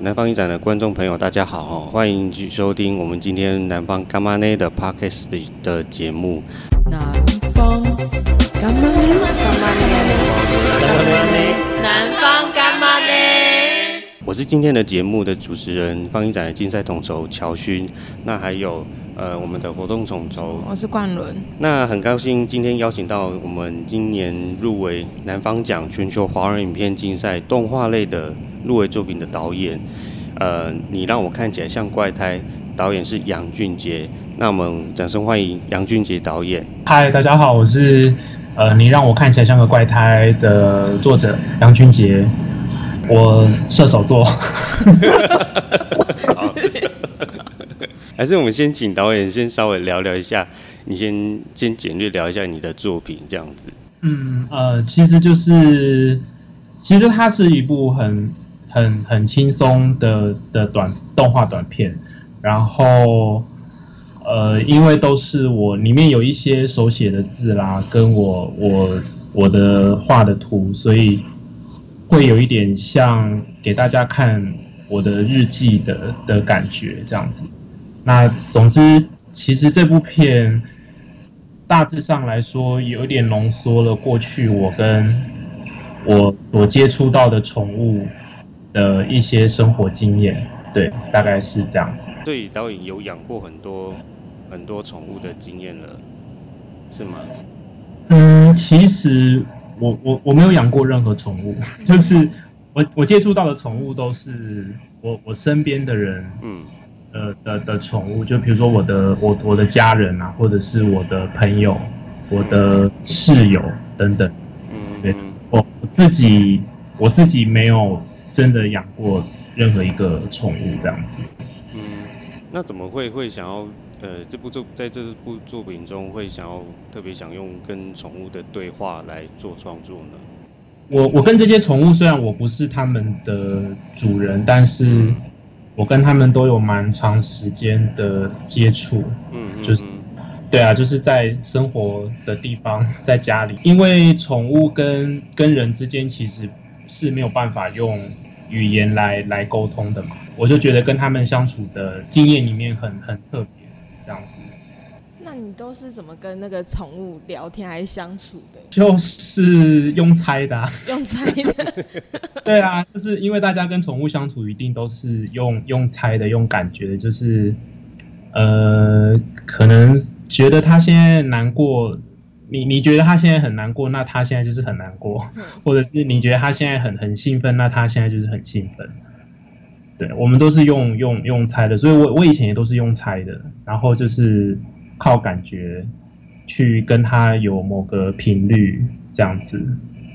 南方影展的观众朋友，大家好哦！欢迎去收听我们今天南方干妈内的 Podcast 的节目。南方干妈内，南方干妈内。我是今天的节目的主持人，方影展的竞赛统筹乔勋。那还有呃，我们的活动统筹，我是冠伦。那很高兴今天邀请到我们今年入围南方奖全球华人影片竞赛动画类的。入围作品的导演，呃，你让我看起来像怪胎。导演是杨俊杰，那我们掌声欢迎杨俊杰导演。嗨，大家好，我是呃，你让我看起来像个怪胎的作者杨俊杰，我射手座。好，还是我们先请导演先稍微聊聊一下，你先先简略聊一下你的作品这样子。嗯，呃，其实就是，其实它是一部很。很很轻松的的短动画短片，然后呃，因为都是我里面有一些手写的字啦，跟我我我的画的图，所以会有一点像给大家看我的日记的的感觉这样子。那总之，其实这部片大致上来说，有点浓缩了过去我跟我所接触到的宠物。的一些生活经验，对，大概是这样子。对，导演有养过很多很多宠物的经验了，是吗？嗯，其实我我我没有养过任何宠物，就是我我接触到的宠物都是我我身边的人，嗯，呃的的宠物，就比如说我的我我的家人啊，或者是我的朋友、我的室友等等。嗯，对，我自己我自己没有。真的养过任何一个宠物这样子。嗯，那怎么会会想要呃这部作在这部作品中会想要特别想用跟宠物的对话来做创作呢？我我跟这些宠物虽然我不是他们的主人，但是我跟他们都有蛮长时间的接触。嗯，嗯，就是对啊，就是在生活的地方，在家里，因为宠物跟跟人之间其实。是没有办法用语言来来沟通的嘛？我就觉得跟他们相处的经验里面很很特别，这样子。那你都是怎么跟那个宠物聊天还是相处的？就是用猜的啊。用猜的。对啊，就是因为大家跟宠物相处一定都是用用猜的，用感觉的，就是呃，可能觉得他现在难过。你你觉得他现在很难过，那他现在就是很难过，或者是你觉得他现在很很兴奋，那他现在就是很兴奋。对，我们都是用用用猜的，所以我我以前也都是用猜的，然后就是靠感觉去跟他有某个频率这样子。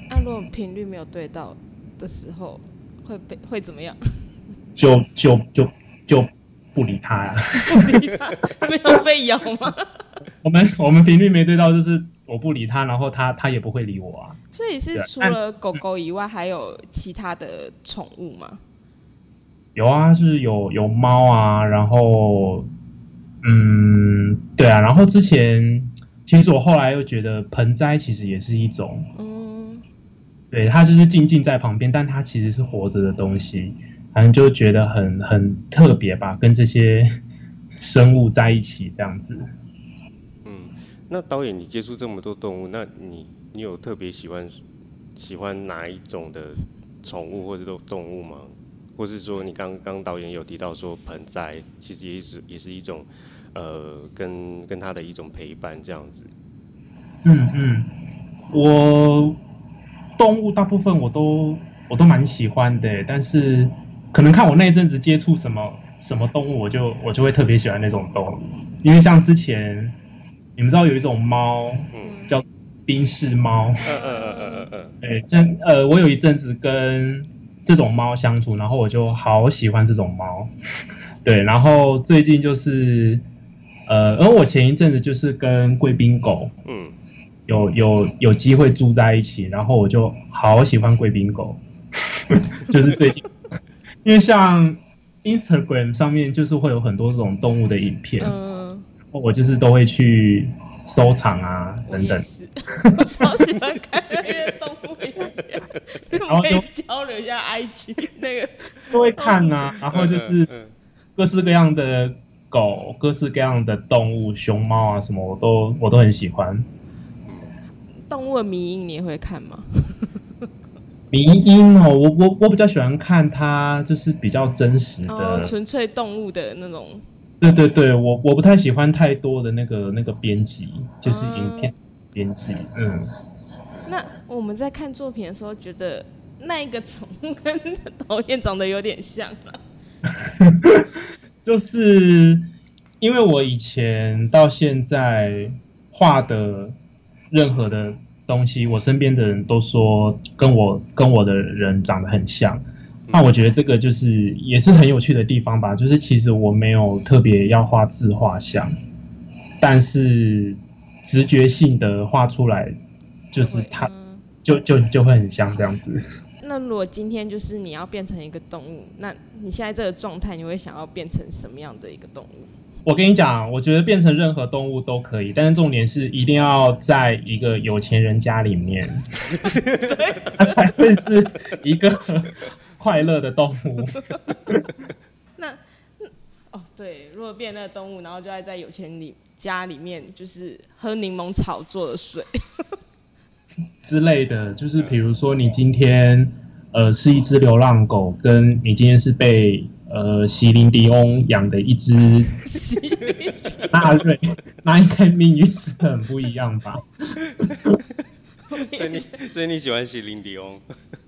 那如果频率没有对到的时候，会被会怎么样？就就就就不理他呀、啊。不理他，没有被咬吗？我们我们频率没对到，就是。我不理他，然后他他也不会理我啊。所以是除了狗狗以外，还有其他的宠物吗？有啊，就是有有猫啊，然后嗯，对啊，然后之前其实我后来又觉得盆栽其实也是一种，嗯，对，它就是静静在旁边，但它其实是活着的东西，反正就觉得很很特别吧，跟这些生物在一起这样子。嗯那导演，你接触这么多动物，那你你有特别喜欢喜欢哪一种的宠物或者动动物吗？或是说，你刚刚导演有提到说盆栽，其实也是也是一种呃，跟跟他的一种陪伴这样子。嗯嗯，我动物大部分我都我都蛮喜欢的，但是可能看我那阵子接触什么什么动物，我就我就会特别喜欢那种动物，因为像之前。你们知道有一种猫，嗯，叫冰室猫，嗯嗯嗯嗯嗯嗯，对，像呃，我有一阵子跟这种猫相处，然后我就好喜欢这种猫，对，然后最近就是，呃，而我前一阵子就是跟贵宾狗，嗯，有有有机会住在一起，然后我就好喜欢贵宾狗，就是最近，因为像 Instagram 上面就是会有很多这种动物的影片。嗯我就是都会去收藏啊等等。我超喜欢看那些动物影片，我可以交流一下 IG 那个。都会看啊，然后就是各式各样的狗，各式各样的动物，熊猫啊什么，我都我都很喜欢。动物的迷因你也会看吗？迷因哦，我我我比较喜欢看它，就是比较真实的，纯、哦、粹动物的那种。对对对，我我不太喜欢太多的那个那个编辑，就是影片编辑。嗯。那我们在看作品的时候，觉得那一个宠物跟 导演长得有点像了？就是因为我以前到现在画的。任何的东西，我身边的人都说跟我跟我的人长得很像，那我觉得这个就是也是很有趣的地方吧。就是其实我没有特别要画自画像，但是直觉性的画出来，就是它就就就会很像这样子。那如果今天就是你要变成一个动物，那你现在这个状态，你会想要变成什么样的一个动物？我跟你讲，我觉得变成任何动物都可以，但是重点是一定要在一个有钱人家里面，它才会是一个快乐的动物。那哦，对，如果变那个动物，然后就要在有钱里家里面，就是喝柠檬草做的水 之类的，就是比如说你今天呃是一只流浪狗，跟你今天是被。呃，席琳迪翁养的一只 纳瑞，那应该命运是很不一样吧？所以你 所以你喜欢席琳迪翁？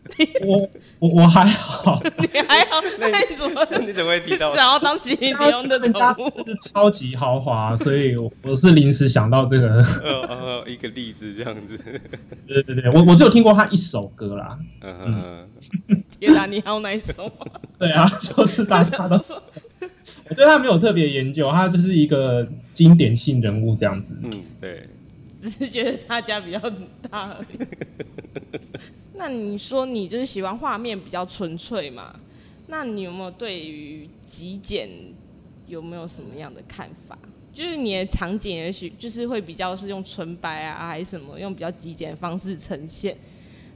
我我我还好，你还好？那你怎么你怎么会提到想要当席琳迪翁的宠物？是超级豪华，所以我是临时想到这个呃呃一个例子这样子。对对对，我我只有听过他一首歌啦。嗯嗯。天哪，你还有哪一首？对啊，就是大家都说，我对他没有特别研究，他就是一个经典性人物这样子。嗯，对。只是觉得他家比较大而已。那你说你就是喜欢画面比较纯粹嘛？那你有没有对于极简有没有什么样的看法？就是你的场景也许就是会比较是用纯白啊，还是什么用比较极简的方式呈现？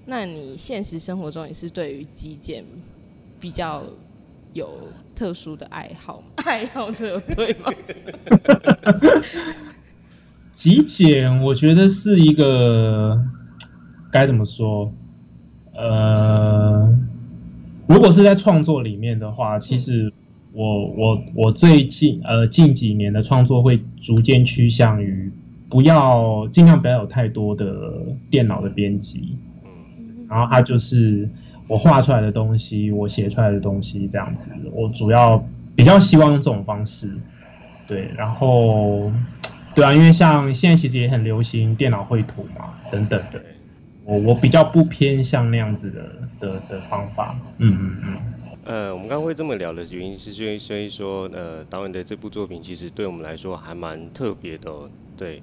那你现实生活中也是对于极简比较有特殊的爱好吗？爱好这个对吗？极简，我觉得是一个该怎么说？呃，如果是在创作里面的话，其实我我我最近呃近几年的创作会逐渐趋向于不要尽量不要有太多的电脑的编辑。然后它就是我画出来的东西，我写出来的东西这样子。我主要比较希望用这种方式，对。然后，对啊，因为像现在其实也很流行电脑绘图嘛，等等的。我我比较不偏向那样子的的的方法。嗯嗯嗯。呃，我们刚刚会这么聊的原因是，所以所以说，呃，导演的这部作品其实对我们来说还蛮特别的哦，对。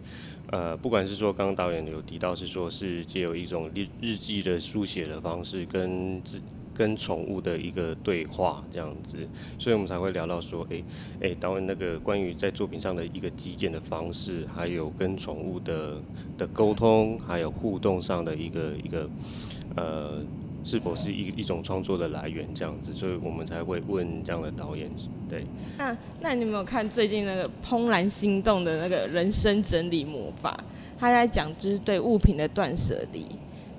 呃，不管是说刚刚导演有提到，是说是借有一种日日记的书写的方式，跟自跟宠物的一个对话这样子，所以我们才会聊到说，哎哎，导演那个关于在作品上的一个极简的方式，还有跟宠物的的沟通，还有互动上的一个一个呃。是否是一一种创作的来源这样子，所以我们才会问这样的导演，对。那那你有没有看最近那个怦然心动的那个人生整理魔法？他在讲就是对物品的断舍离，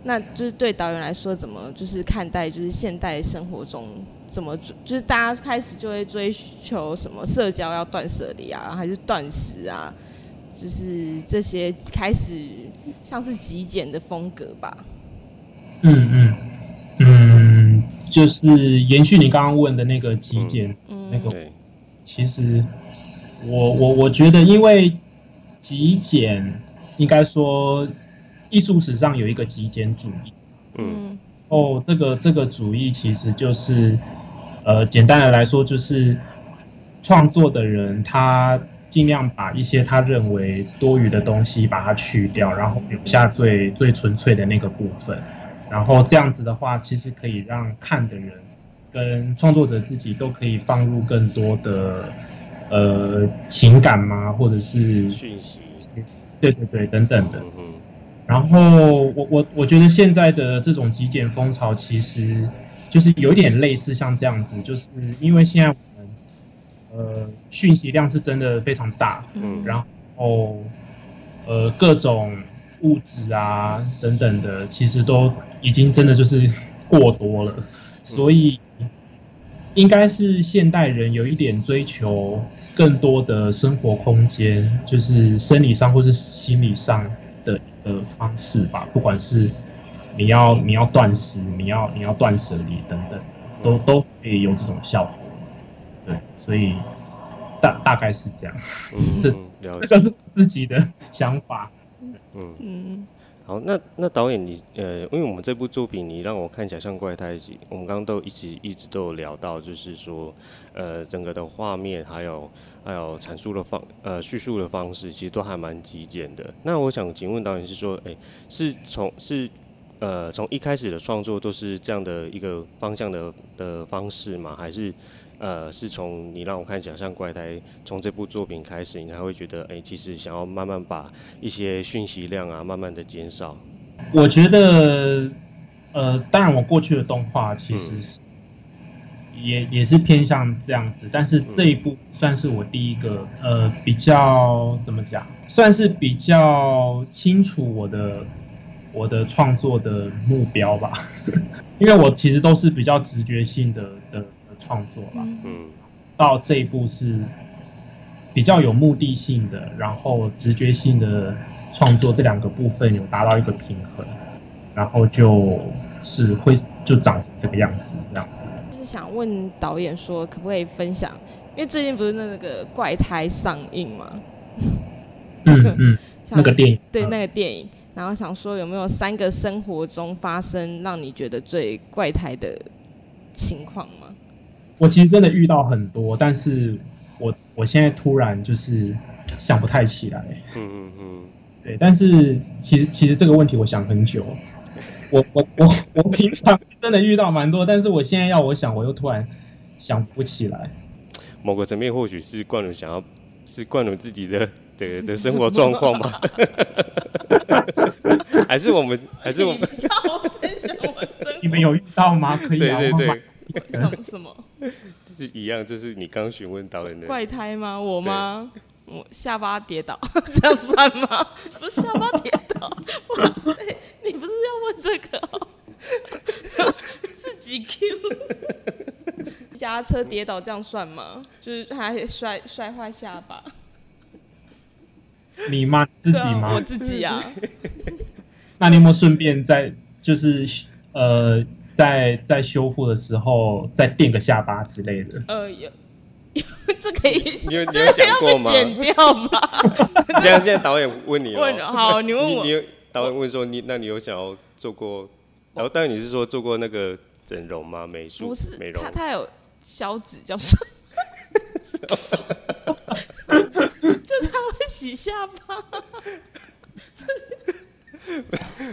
那就是对导演来说怎么就是看待就是现代生活中怎么就是大家开始就会追求什么社交要断舍离啊，还是断食啊，就是这些开始像是极简的风格吧。嗯嗯。嗯，就是延续你刚刚问的那个极简，嗯、那个，其实我我我觉得，因为极简应该说艺术史上有一个极简主义，嗯，哦，这个这个主义其实就是，呃，简单的来说就是创作的人他尽量把一些他认为多余的东西把它去掉，然后留下最最纯粹的那个部分。然后这样子的话，其实可以让看的人跟创作者自己都可以放入更多的呃情感嘛，或者是讯息，对对对，等等的。然后我我我觉得现在的这种极简风潮，其实就是有点类似像这样子，就是因为现在我们呃讯息量是真的非常大，嗯，然后呃各种物质啊等等的，其实都已经真的就是 过多了，所以应该是现代人有一点追求更多的生活空间，就是生理上或是心理上的。的方式吧，不管是你要你要断食，你要你要断舍离等等，都都可以有这种效果。对，所以大大概是这样。嗯，这这个是自己的 想法。嗯嗯。好，那那导演你呃，因为我们这部作品，你让我看起来像怪胎，我们刚刚都一直一直都有聊到，就是说呃，整个的画面还有还有阐述的方呃叙述的方式，其实都还蛮极简的。那我想请问导演是说，哎、是从是呃从一开始的创作都是这样的一个方向的的方式吗？还是？呃，是从你让我看起来像怪胎，从这部作品开始，你才会觉得，哎、欸，其实想要慢慢把一些讯息量啊，慢慢的减少。我觉得，呃，当然我过去的动画其实是也、嗯、也是偏向这样子，但是这一部算是我第一个，呃，比较怎么讲，算是比较清楚我的我的创作的目标吧，因为我其实都是比较直觉性的的。创作吧，嗯，到这一步是比较有目的性的，然后直觉性的创作这两个部分有达到一个平衡，然后就是会就长成这个样子，这样子。就是想问导演说，可不可以分享？因为最近不是那个怪胎上映吗？嗯 嗯，那个电影，对，那个电影，然后想说有没有三个生活中发生让你觉得最怪胎的情况吗？我其实真的遇到很多，但是我我现在突然就是想不太起来。嗯嗯嗯，对，但是其实其实这个问题我想很久，我我我我平常真的遇到蛮多，但是我现在要我想，我又突然想不起来。某个层面或许是冠伦想要是冠伦自己的的的生活 状况吧，还是我们还是我们叫我分享我生活？你们有遇到吗？可以聊吗？对对对。想什么？就是一样，就是你刚询问导演的怪胎吗？我吗？我下巴跌倒，这样算吗？不是下巴跌倒，哇、欸！你不是要问这个、喔？自己 Q，驾车跌倒这样算吗？就是他还摔摔坏下巴。你吗？自己吗？啊、我自己啊。那你有没有顺便在就是呃？在在修复的时候再垫个下巴之类的。呃，有，有 这可以，你有你有想过吗？剪掉吧。现在现在导演问你了。问好，你问我。你，你导演问说你，那你有想要做过？然后，但你是说做过那个整容吗？美术？不是，美容。他他有消脂叫什么？就他会洗下巴。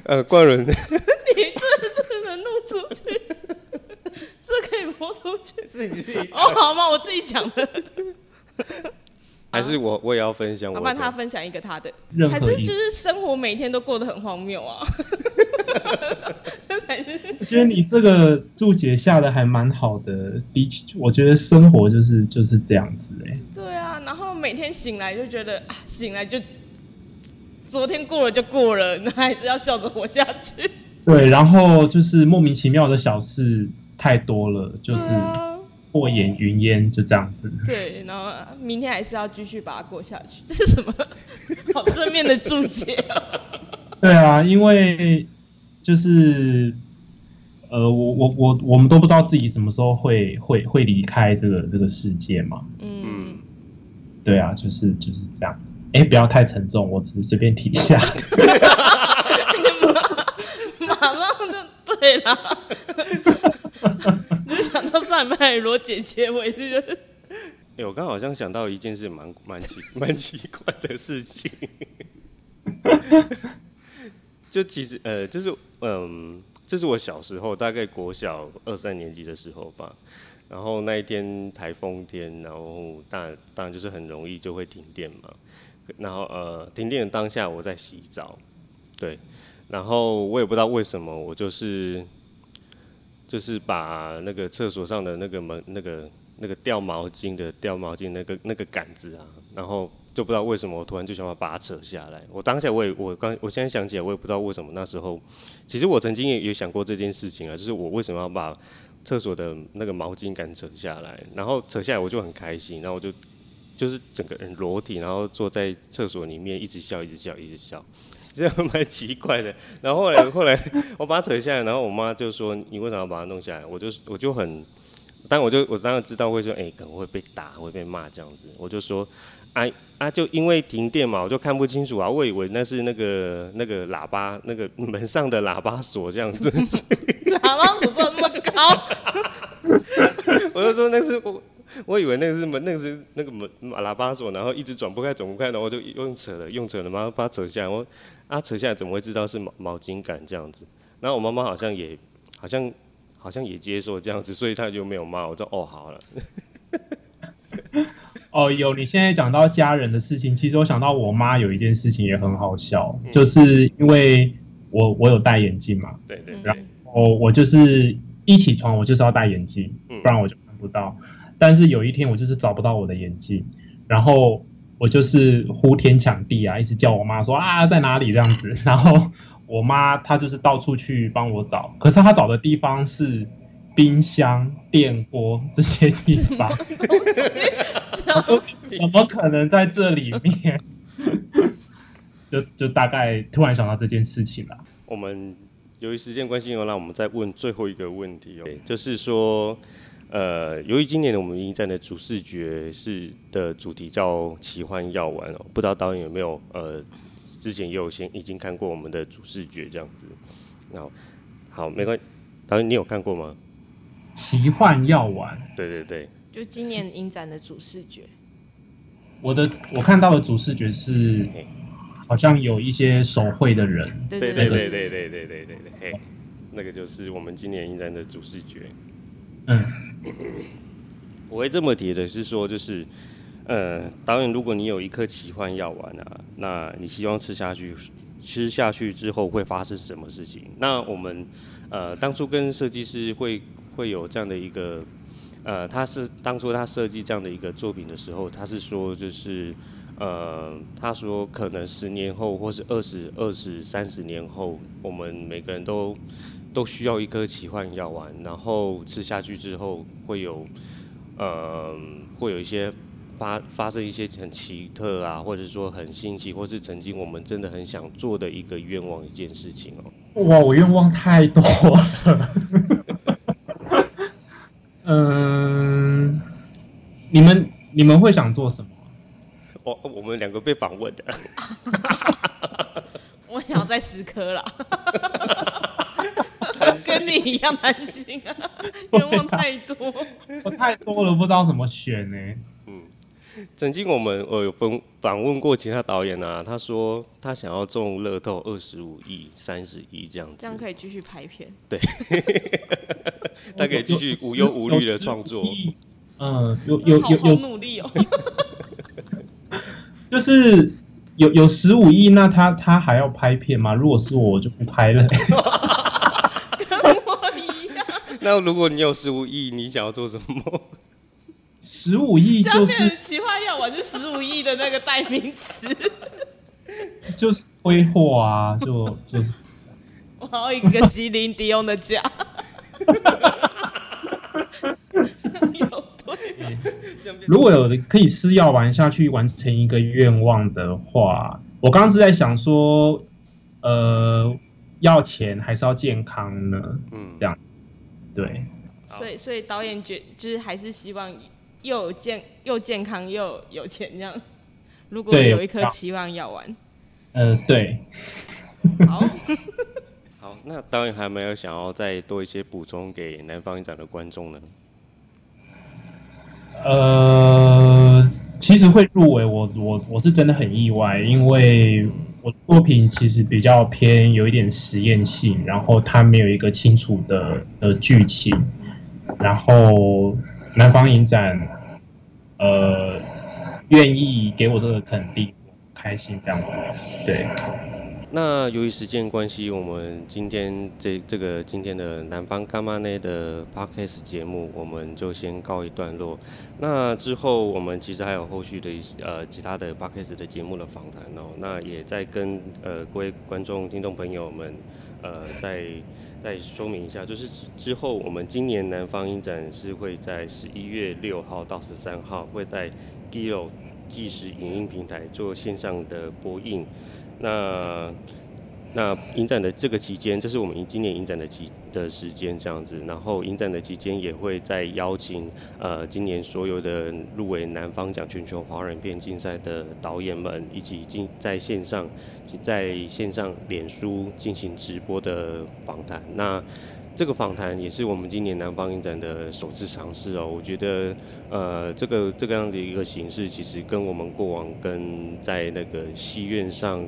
呃，冠伦，你这这能录出去？这可以播出去？自己自己哦，好吗？我自己讲的。还是我我也要分享？我帮他分享一个他的，还是就是生活每天都过得很荒谬啊？我觉得你这个注解下的还蛮好的，的确，我觉得生活就是就是这样子哎。对啊，然后每天醒来就觉得啊，醒来就。昨天过了就过了，那还是要笑着活下去。对，然后就是莫名其妙的小事太多了，就是过眼云烟，就这样子。对，然后明天还是要继续把它过下去。这是什么？好正面的注解啊！对啊，因为就是呃，我我我我们都不知道自己什么时候会会会离开这个这个世界嘛。嗯，对啊，就是就是这样。哎、欸，不要太沉重，我只是随便提一下。你 马上就对了。你就想到上面还有罗姐结尾是不是？哎、欸，我刚好像想到一件事，蛮蛮奇蛮奇怪的事情。就其实呃，就是嗯，这是我小时候大概国小二三年级的时候吧。然后那一天台风天，然后当然当然就是很容易就会停电嘛。然后呃，停电的当下我在洗澡，对，然后我也不知道为什么，我就是就是把那个厕所上的那个门那个那个掉毛巾的掉毛巾那个那个杆子啊，然后就不知道为什么我突然就想要把它扯下来。我当下我也我刚我现在想起来，我也不知道为什么那时候，其实我曾经也也想过这件事情啊，就是我为什么要把厕所的那个毛巾杆扯下来，然后扯下来我就很开心，然后我就。就是整个人裸体，然后坐在厕所里面，一直笑，一直笑，一直笑，这样蛮奇怪的。然后后来，后来 我把它扯下来，然后我妈就说：“你为什么要把它弄下来？”我就我就很，但我就我当然知道会说：“哎、欸，可能会被打，会被骂这样子。”我就说：“啊啊，就因为停电嘛，我就看不清楚啊，我以为那是那个那个喇叭，那个门上的喇叭锁这样子。”喇叭锁这么高？我就说那是我。我以为那个是门，那个是那个门喇叭锁，然后一直转不开，转不开，然后我就用扯了，用扯了，然后把它扯下来。我啊，扯下来怎么会知道是毛毛巾杆这样子？然后我妈妈好像也，好像好像也接受这样子，所以她就没有骂。我说哦，好了。哦，有你现在讲到家人的事情，其实我想到我妈有一件事情也很好笑，嗯、就是因为我我有戴眼镜嘛，对对对，然后我就是一起床我就是要戴眼镜，不然我就看不到。嗯但是有一天我就是找不到我的眼镜，然后我就是呼天抢地啊，一直叫我妈说啊在哪里这样子，然后我妈她就是到处去帮我找，可是她找的地方是冰箱、电锅这些地方，怎么可能在这里面？就就大概突然想到这件事情了。我们由于时间关系，那我们再问最后一个问题哦，就是说。呃，由于今年的我们影展的主视觉是的主题叫奇幻药丸哦，不知道导演有没有呃，之前也有先已经看过我们的主视觉这样子，好，好，没关系，导演你有看过吗？奇幻药丸，对对对，就今年影展的主视觉。我的我看到的主视觉是，好像有一些手绘的人，对对对对对对对对对对，嘿，那个就是我们今年影展的主视觉。嗯，我会这么提的是说，就是，呃，导演，如果你有一颗奇幻药丸啊，那你希望吃下去，吃下去之后会发生什么事情？那我们，呃，当初跟设计师会会有这样的一个，呃，他是当初他设计这样的一个作品的时候，他是说就是，呃，他说可能十年后或是二十二十三十年后，我们每个人都。都需要一颗奇幻药丸，然后吃下去之后会有，呃，会有一些发发生一些很奇特啊，或者说很新奇，或是曾经我们真的很想做的一个愿望一件事情哦。哇，我愿望太多了。嗯，你们你们会想做什么？我我们两个被访问的。我想要再十颗了。跟你一样担心啊，愿望太多，我太多了，不知道怎么选呢。嗯，曾经我们我有访访问过其他导演啊，他说他想要中乐透二十五亿、三十亿这样子，这样可以继续拍片。对，他可以继续无忧无虑的创作。嗯，有有有有努力哦。就是有有十五亿，那他他还要拍片吗？如果是我，我就不拍了。那如果你有十五亿，你想要做什么？十五亿就是奇幻药丸是十五亿的那个代名词，就是挥霍啊，就就是。我要一个席琳迪翁的家。如果有可以吃药丸下去完成一个愿望的话，我刚刚是在想说，呃，要钱还是要健康呢？嗯，这样。对，所以所以导演觉就是还是希望又有健又健康又有钱这样。如果有一颗期望药丸，嗯、呃，对。好，好，那导演还没有想要再多一些补充给南方影展的观众呢？呃，其实会入围，我我我是真的很意外，因为我作品其实比较偏有一点实验性，然后它没有一个清楚的的剧情，然后南方影展，呃，愿意给我这个肯定，开心这样子，对。那由于时间关系，我们今天这这个今天的南方柑仔内的 Podcast 节目，我们就先告一段落。那之后，我们其实还有后续的一些呃其他的 Podcast 的节目的访谈哦。那也在跟呃各位观众、听众朋友们呃再再说明一下，就是之后我们今年南方影展是会在十一月六号到十三号会在 Giloo 纪实影音平台做线上的播映。那那影展的这个期间，这是我们今年影展的期的时间这样子。然后影展的期间也会再邀请呃今年所有的入围南方奖全球华人片竞赛的导演们一起进在线上在线上脸书进行直播的访谈。那这个访谈也是我们今年南方影展的首次尝试哦，我觉得，呃，这个这个样的一个形式，其实跟我们过往跟在那个戏院上，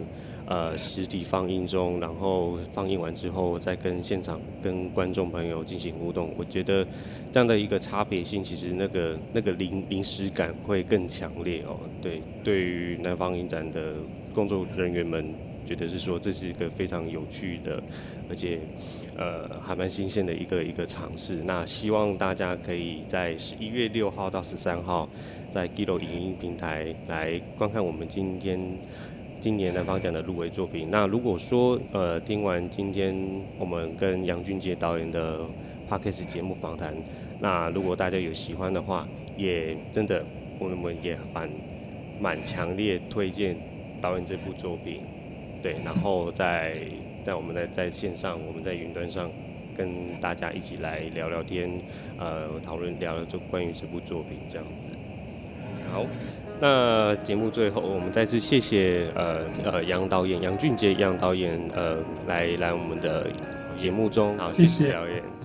呃，实体放映中，然后放映完之后再跟现场跟观众朋友进行互动，我觉得这样的一个差别性，其实那个那个临临时感会更强烈哦。对，对于南方影展的工作人员们。觉得是说，这是一个非常有趣的，而且呃还蛮新鲜的一个一个尝试。那希望大家可以在十一月六号到十三号，在 Giro 影音平台来观看我们今天今年南方奖的入围作品。那如果说呃听完今天我们跟杨俊杰导演的 Podcast 节目访谈，那如果大家有喜欢的话，也真的我们也蛮蛮强烈推荐导演这部作品。对，然后在在我们在在线上，我们在云端上跟大家一起来聊聊天，呃，讨论聊聊就关于这部作品这样子。好，那节目最后，我们再次谢谢呃呃杨导演杨俊杰杨导演呃来来我们的节目中，好，谢谢导演。